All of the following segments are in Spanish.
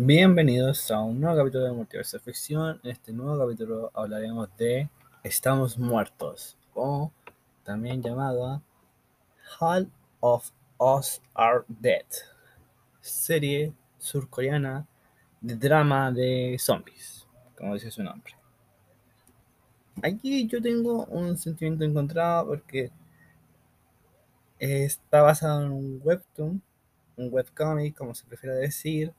Bienvenidos a un nuevo capítulo de Multiverso de Ficción. En este nuevo capítulo hablaremos de Estamos Muertos, o también llamada All of Us Are Dead, serie surcoreana de drama de zombies, como dice su nombre. Aquí yo tengo un sentimiento encontrado porque está basado en un webtoon, un webcomic, como se prefiere decir,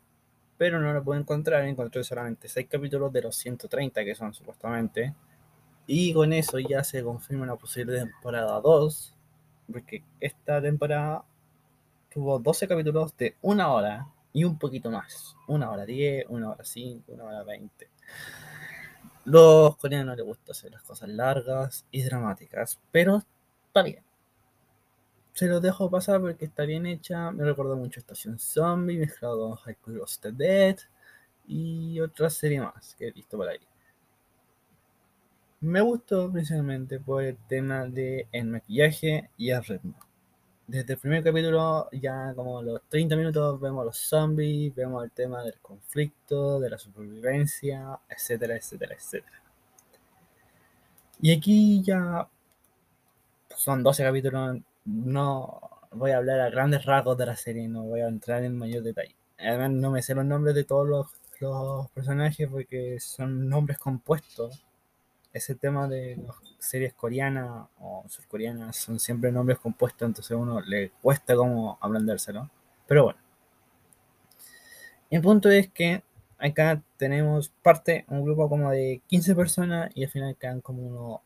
pero no lo puedo encontrar. Encontré solamente 6 capítulos de los 130 que son supuestamente. Y con eso ya se confirma una posible temporada 2, porque esta temporada tuvo 12 capítulos de una hora y un poquito más. Una hora 10, una hora 5, una hora 20. Los coreanos les gusta hacer las cosas largas y dramáticas, pero está bien se los dejo pasar porque está bien hecha. Me recuerda mucho Estación Zombie, mezclado con High School of the Dead y otra serie más que he visto por ahí. Me gustó principalmente por el tema de el maquillaje y el ritmo. Desde el primer capítulo, ya como los 30 minutos, vemos los zombies, vemos el tema del conflicto, de la supervivencia, etcétera, etcétera, etcétera. Y aquí ya son 12 capítulos no voy a hablar a grandes rasgos de la serie, no voy a entrar en mayor detalle. Además, no me sé los nombres de todos los, personajes porque son nombres compuestos. Ese tema de las series coreanas o surcoreanas son siempre nombres compuestos, entonces a uno le cuesta como aprenderselo. Pero bueno. El punto es que acá tenemos parte, un grupo como de 15 personas y al final quedan como unos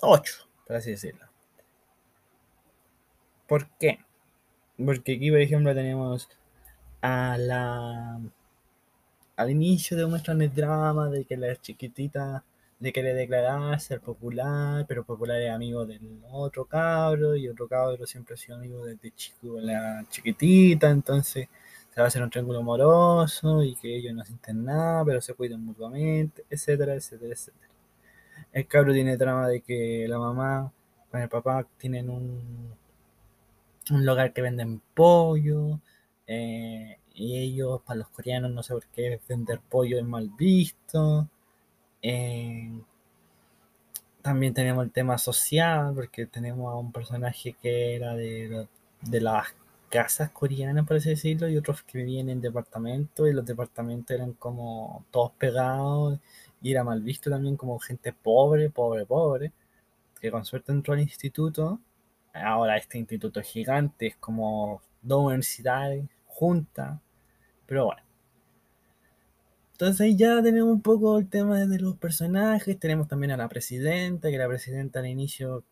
8, por así decirlo. ¿Por qué? Porque aquí, por ejemplo, tenemos a la al inicio de muestran el drama de que la chiquitita le quiere declarar ser popular, pero popular es amigo del otro cabro y otro cabro siempre ha sido amigo desde chico de la chiquitita, entonces se va a hacer un triángulo amoroso y que ellos no sienten nada, pero se cuidan mutuamente, etcétera, etcétera, etcétera. El cabro tiene drama de que la mamá con el papá tienen un un lugar que venden pollo, eh, y ellos, para los coreanos, no sé por qué vender pollo es mal visto. Eh, también tenemos el tema social, porque tenemos a un personaje que era de, de las casas coreanas, por así decirlo, y otros que vivían en departamentos, y los departamentos eran como todos pegados, y era mal visto también como gente pobre, pobre, pobre, que con suerte entró al instituto ahora este instituto gigante, es como dos universidades juntas, pero bueno. Entonces ya tenemos un poco el tema de los personajes, tenemos también a la presidenta, que la presidenta al inicio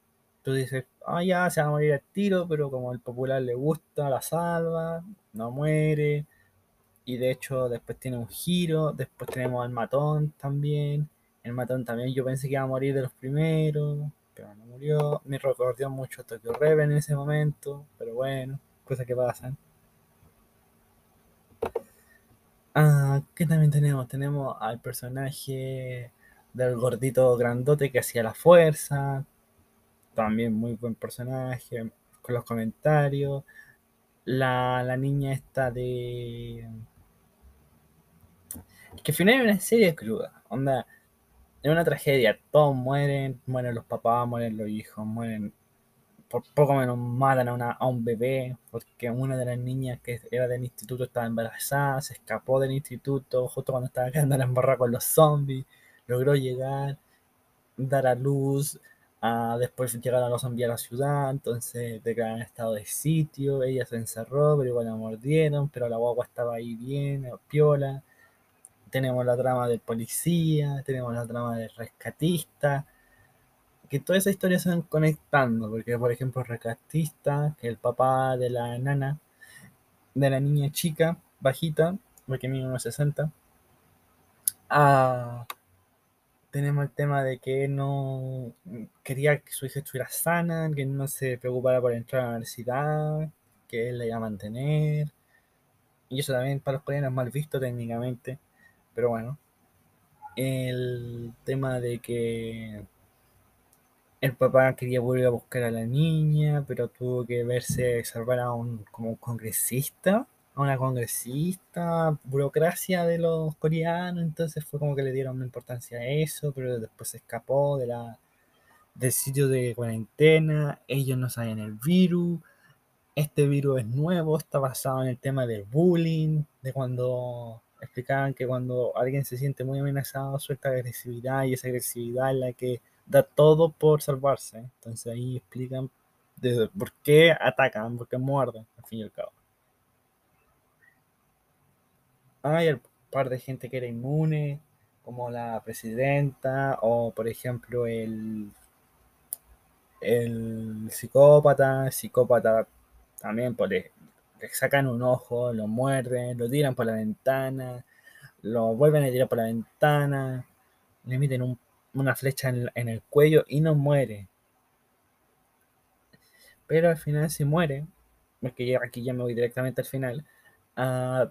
tú dices, ah, ya se va a morir al tiro, pero como el popular le gusta, la salva, no muere. Y de hecho después tiene un giro, después tenemos al matón también. El matón también yo pensé que iba a morir de los primeros pero no murió. Me recordó mucho a Tokyo Reven en ese momento, pero bueno, cosas que pasan. Ah, ¿qué también tenemos? Tenemos al personaje del gordito grandote que hacía la fuerza. También muy buen personaje, con los comentarios. La, la niña esta de... Que al final es una serie cruda. Onda, es una tragedia. Todos mueren, mueren los papás, mueren los hijos, mueren. Por poco menos matan a, un bebé, porque una de las niñas que era del instituto estaba embarazada, se escapó del instituto justo cuando estaba quedando en la con los zombies, logró llegar, dar a luz, a después llegar a los zombies a la ciudad, entonces declararon estado de sitio, ella se encerró, pero igual la mordieron, pero la guagua estaba ahí bien, piola tenemos la trama del policía, tenemos la trama del rescatista, que todas esas historias se van conectando, porque por ejemplo rescatista, que el papá de la nana, de la niña chica, bajita, porque mide unos 60, ah, tenemos el tema de que no quería que su hija estuviera sana, que no se preocupara por entrar a la universidad, que él la iba a mantener. Y eso también para los coreanos es mal visto técnicamente. Pero bueno, el tema de que el papá quería volver a buscar a la niña, pero tuvo que verse salvar a un como congresista, a una congresista, burocracia de los coreanos, entonces fue como que le dieron importancia a eso, pero después se escapó de la, del sitio de cuarentena, ellos no sabían el virus, este virus es nuevo, está basado en el tema del bullying, de cuando explicaban que cuando alguien se siente muy amenazado suelta agresividad y esa agresividad es la que da todo por salvarse. Entonces ahí explican por qué atacan, por qué muerden, al fin y al cabo. Hay un par de gente que era inmune, como la presidenta, o por ejemplo el, el psicópata, psicópata también pues, le, sacan un ojo, lo muerden, lo tiran por la ventana, lo vuelven a tirar por la ventana, le meten una flecha en, el cuello y no muere. Pero al final se muere, porque aquí ya me voy directamente al final. Ah,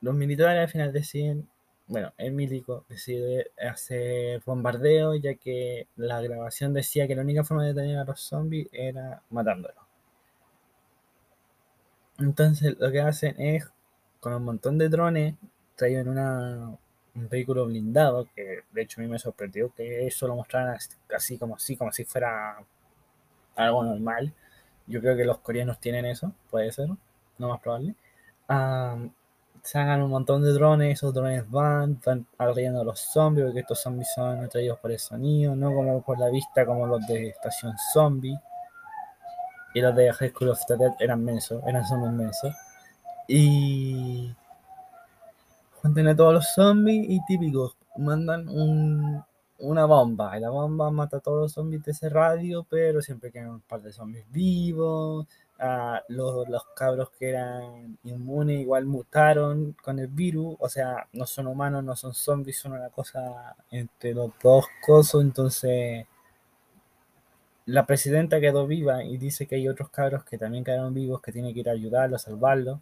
los militares al final deciden, bueno, el milico decide hacer bombardeo, ya que la grabación decía que la única forma de detener a los zombies era matándolos. Entonces lo que hacen es, con un montón de drones, traen una, un vehículo blindado, que de hecho a mí me sorprendió que eso lo mostraran así como así, como si fuera algo normal. Yo creo que los coreanos tienen eso, puede ser, no más probable. se hagan un montón de drones, esos drones van, van agrediendo a los zombies, porque estos zombies son atraídos por el sonido, no como por la vista como los de Estación Zombie y los de High School of the Dead eran mensos, eran zombies mensos. Y juntan a todos los zombies y típicos, mandan una bomba. Y la bomba mata a todos los zombies de ese radio, pero siempre quedan un par de zombies vivos. Los, los, cabros que eran inmunes igual mutaron con el virus. O sea, no son humanos, no son zombies, son una cosa entre los dos cosas. Entonces la presidenta quedó viva y dice que hay otros cabros que también quedaron vivos, que tiene que ir a ayudarlo, a salvarlo.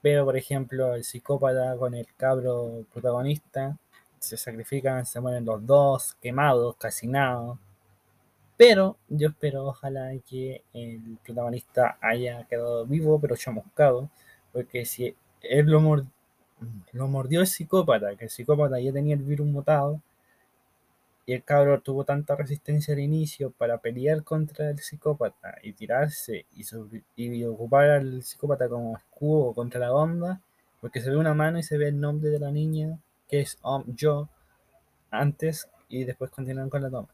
Pero, por ejemplo, el psicópata con el cabro protagonista se sacrifican, se mueren los dos, quemados, calcinados. Pero yo espero, ojalá, que el protagonista haya quedado vivo, pero chamuscado. Porque si él lo, lo mordió el psicópata, que el psicópata ya tenía el virus mutado, y el cabro tuvo tanta resistencia al inicio para pelear contra el psicópata y tirarse y, ocupar al psicópata como escudo contra la bomba, porque se ve una mano y se ve el nombre de la niña, que es um, yo, antes y después continúan con la toma.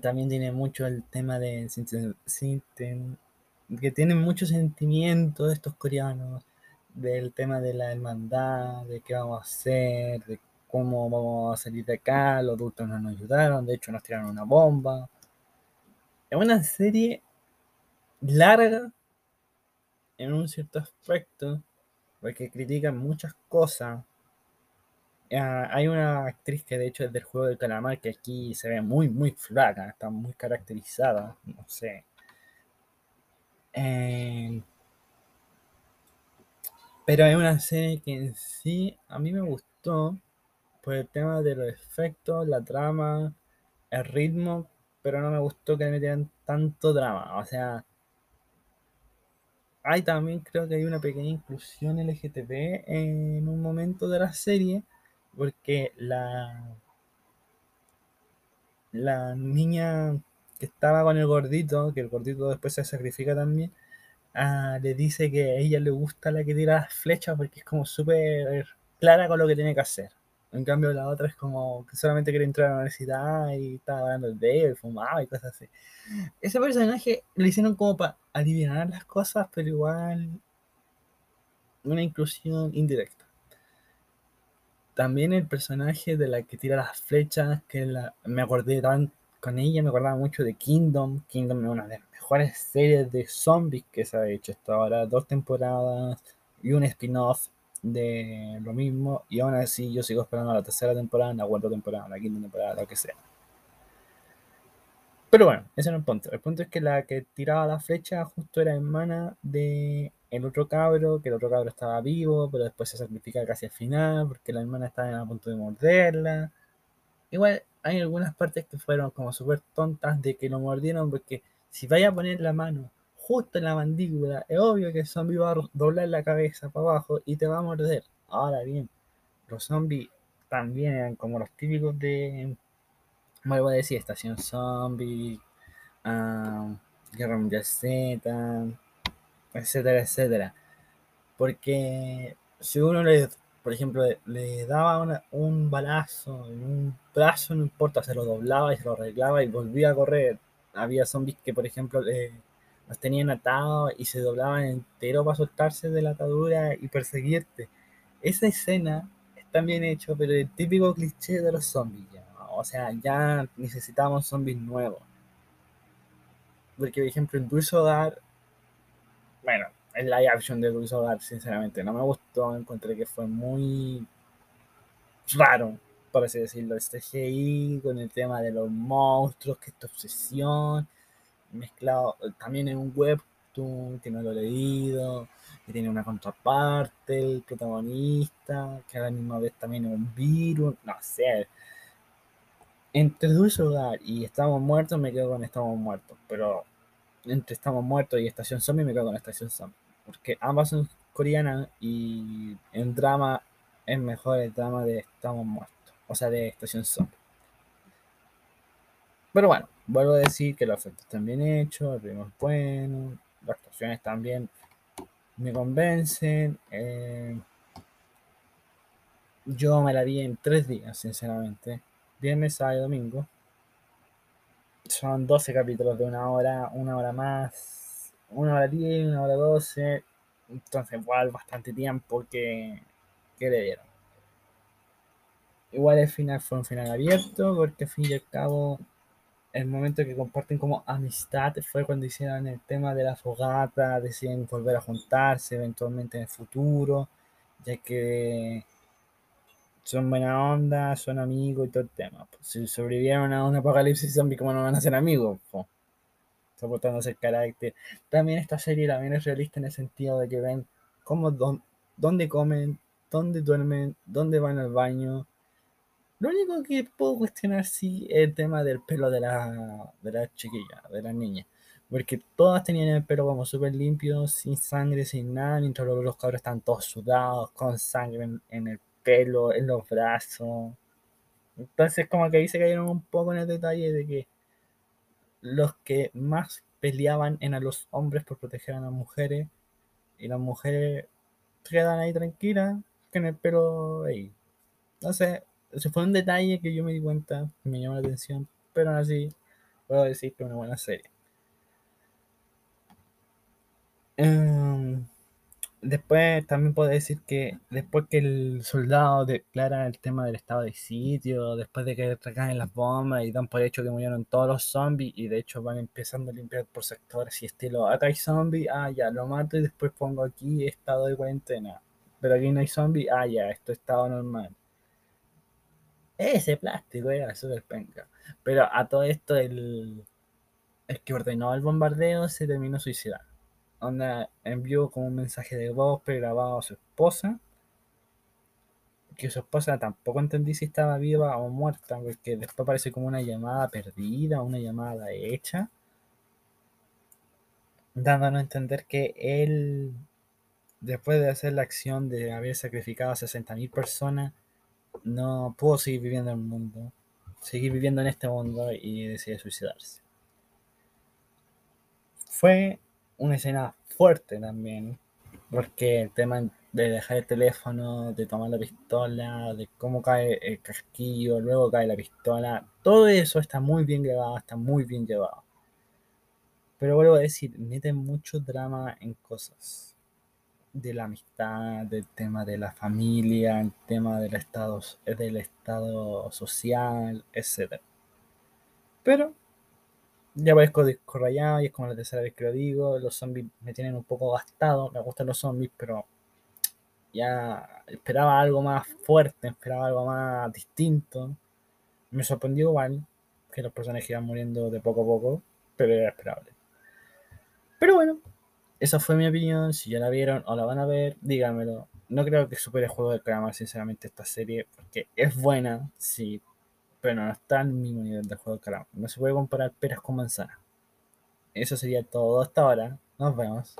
También tiene mucho el tema de que tienen mucho sentimiento estos coreanos, del tema de la hermandad, de qué vamos a hacer, de cómo vamos a salir de acá, los adultos no nos ayudaron, de hecho nos tiraron una bomba. Es una serie larga en un cierto aspecto, porque critican muchas cosas. Ah, hay una actriz que de hecho es del juego del calamar que aquí se ve muy, muy flaca, está muy caracterizada, no sé. Eh, pero hay una serie que en sí a mí me gustó, por el tema de los efectos, la trama, el ritmo, pero no me gustó que me metieran tanto drama. O sea, hay también creo que hay una pequeña inclusión LGTB en un momento de la serie, porque la, la niña que estaba con el gordito, que el gordito después se sacrifica también, ah, le dice que a ella le gusta la que tira las flechas porque es como súper clara con lo que tiene que hacer. En cambio, la otra es como que solamente quiere entrar a la universidad y estaba hablando el dedo y fumaba y cosas así. Ese personaje lo hicieron como para adivinar las cosas, pero igual una inclusión indirecta. También el personaje de la que tira las flechas, que la, me acordé tan con ella, me acordaba mucho de Kingdom. Kingdom es una de las mejores series de zombies que se ha hecho hasta ahora. Dos temporadas y un spin-off de lo mismo y aún así yo sigo esperando la tercera temporada, la cuarta temporada, la quinta temporada, lo que sea. Pero bueno, ese no es el punto. El punto es que la que tiraba la flecha justo era hermana de el otro cabro, que el otro cabro estaba vivo, pero después se sacrifica casi al final porque la hermana estaba a punto de morderla. Igual hay algunas partes que fueron como súper tontas de que lo mordieron porque si vaya a poner la mano justo en la mandíbula, es obvio que el zombie va a doblar la cabeza para abajo y te va a morder. Ahora bien, los zombies también eran como los típicos de, vuelvo a decir, Estación Zombie, um, Guerra Mundial Z, etcétera, etcétera. Porque si uno le, por ejemplo, le daba un balazo un brazo, no importa, se lo doblaba y se lo arreglaba y volvía a correr. Había zombies que, por ejemplo, los tenían atados y se doblaban entero para soltarse de la atadura y perseguirte. Esa escena está bien hecho, pero el típico cliché de los zombies. O sea, ya necesitamos zombies nuevos. Porque, por ejemplo, en Dulce Hogar, bueno, el live action de Dulce Hogar, sinceramente, no me gustó. Encontré que fue muy raro, por así decirlo. Este CGI con el tema de los monstruos, que esta obsesión, mezclado también en un webtoon que no lo he leído, que tiene una contraparte, el protagonista, que a la misma vez también es un virus, no sé. Entre Dulce Hogar y Estamos Muertos me quedo con Estamos Muertos, pero entre Estamos Muertos y Estación Zombie me quedo con Estación Zombie. Porque ambas son coreanas y en drama es mejor el drama de Estamos Muertos. O sea, de Estación Zombie. Pero bueno, vuelvo a decir que los efectos están bien hechos, el ritmo es bueno, las actuaciones también me convencen. Eh, yo me la vi en tres días, sinceramente. Viernes, sábado y domingo. Son 12 capítulos de una hora, una hora más, una hora 10, una hora 12. Entonces, igual bastante tiempo que, que le dieron. Igual el final fue un final abierto, porque al fin y al cabo, el momento que comparten como amistad fue cuando hicieron el tema de la fogata, deciden volver a juntarse eventualmente en el futuro, ya que son buena onda, son amigos y todo el tema. Si sobrevivieron a un apocalipsis zombie, ¿cómo no van a ser amigos? Pues, soportándose el carácter. También esta serie también es realista en el sentido de que ven cómo, dónde comen, dónde duermen, dónde van al baño. Lo único que puedo cuestionar sí es el tema del pelo de la, de la chiquilla, de la niña. Porque todas tenían el pelo como súper limpio, sin sangre, sin nada, mientras los cabros están todos sudados, con sangre en, en el pelo, en los brazos. Entonces como que ahí se cayeron un poco en el detalle de que los que más peleaban eran los hombres por proteger a las mujeres y las mujeres quedan ahí tranquilas con el pelo ahí. Entonces, ese fue un detalle que yo me di cuenta, me llamó la atención, pero aún así puedo decir que es una buena serie. Um, Después también puedo decir que después que el soldado declara el tema del estado de sitio, después de que recaen las bombas y dan por hecho que murieron todos los zombies y de hecho van empezando a limpiar por sectores y estilo, acá hay zombies, ah ya, lo mato y después pongo aquí estado de cuarentena. Pero aquí no hay zombies, ah ya, esto es estado normal. Ese plástico era súper penca. Pero a todo esto el, el que ordenó el bombardeo se terminó suicidando onda envió como un mensaje de voz pregrabado a su esposa. Que su esposa tampoco entendí si estaba viva o muerta, porque después parece como una llamada perdida, una llamada hecha. Dándonos a entender que él, después de hacer la acción de haber sacrificado a 60.000 personas, no pudo seguir viviendo en el mundo, seguir viviendo en este mundo y decidió suicidarse. Fue una escena fuerte también, porque el tema de dejar el teléfono, de tomar la pistola, de cómo cae el casquillo, luego cae la pistola, todo eso está muy bien grabado, está muy bien llevado. Pero vuelvo a decir, meten mucho drama en cosas de la amistad, del tema de la familia, el tema del estado, del estado social, etc. Pero ya parezco disco y es como la tercera vez que lo digo. Los zombies me tienen un poco gastado. Me gustan los zombies, pero ya esperaba algo más fuerte, esperaba algo más distinto. Me sorprendió igual que los personajes iban muriendo de poco a poco, pero era esperable. Pero bueno, esa fue mi opinión. Si ya la vieron o la van a ver, díganmelo. No creo que supere el juego de calamar, sinceramente, esta serie, porque es buena, sí, pero no está al mismo nivel de juego de calamar. No se puede comparar peras con manzanas. eso sería todo hasta ahora. Nos vemos.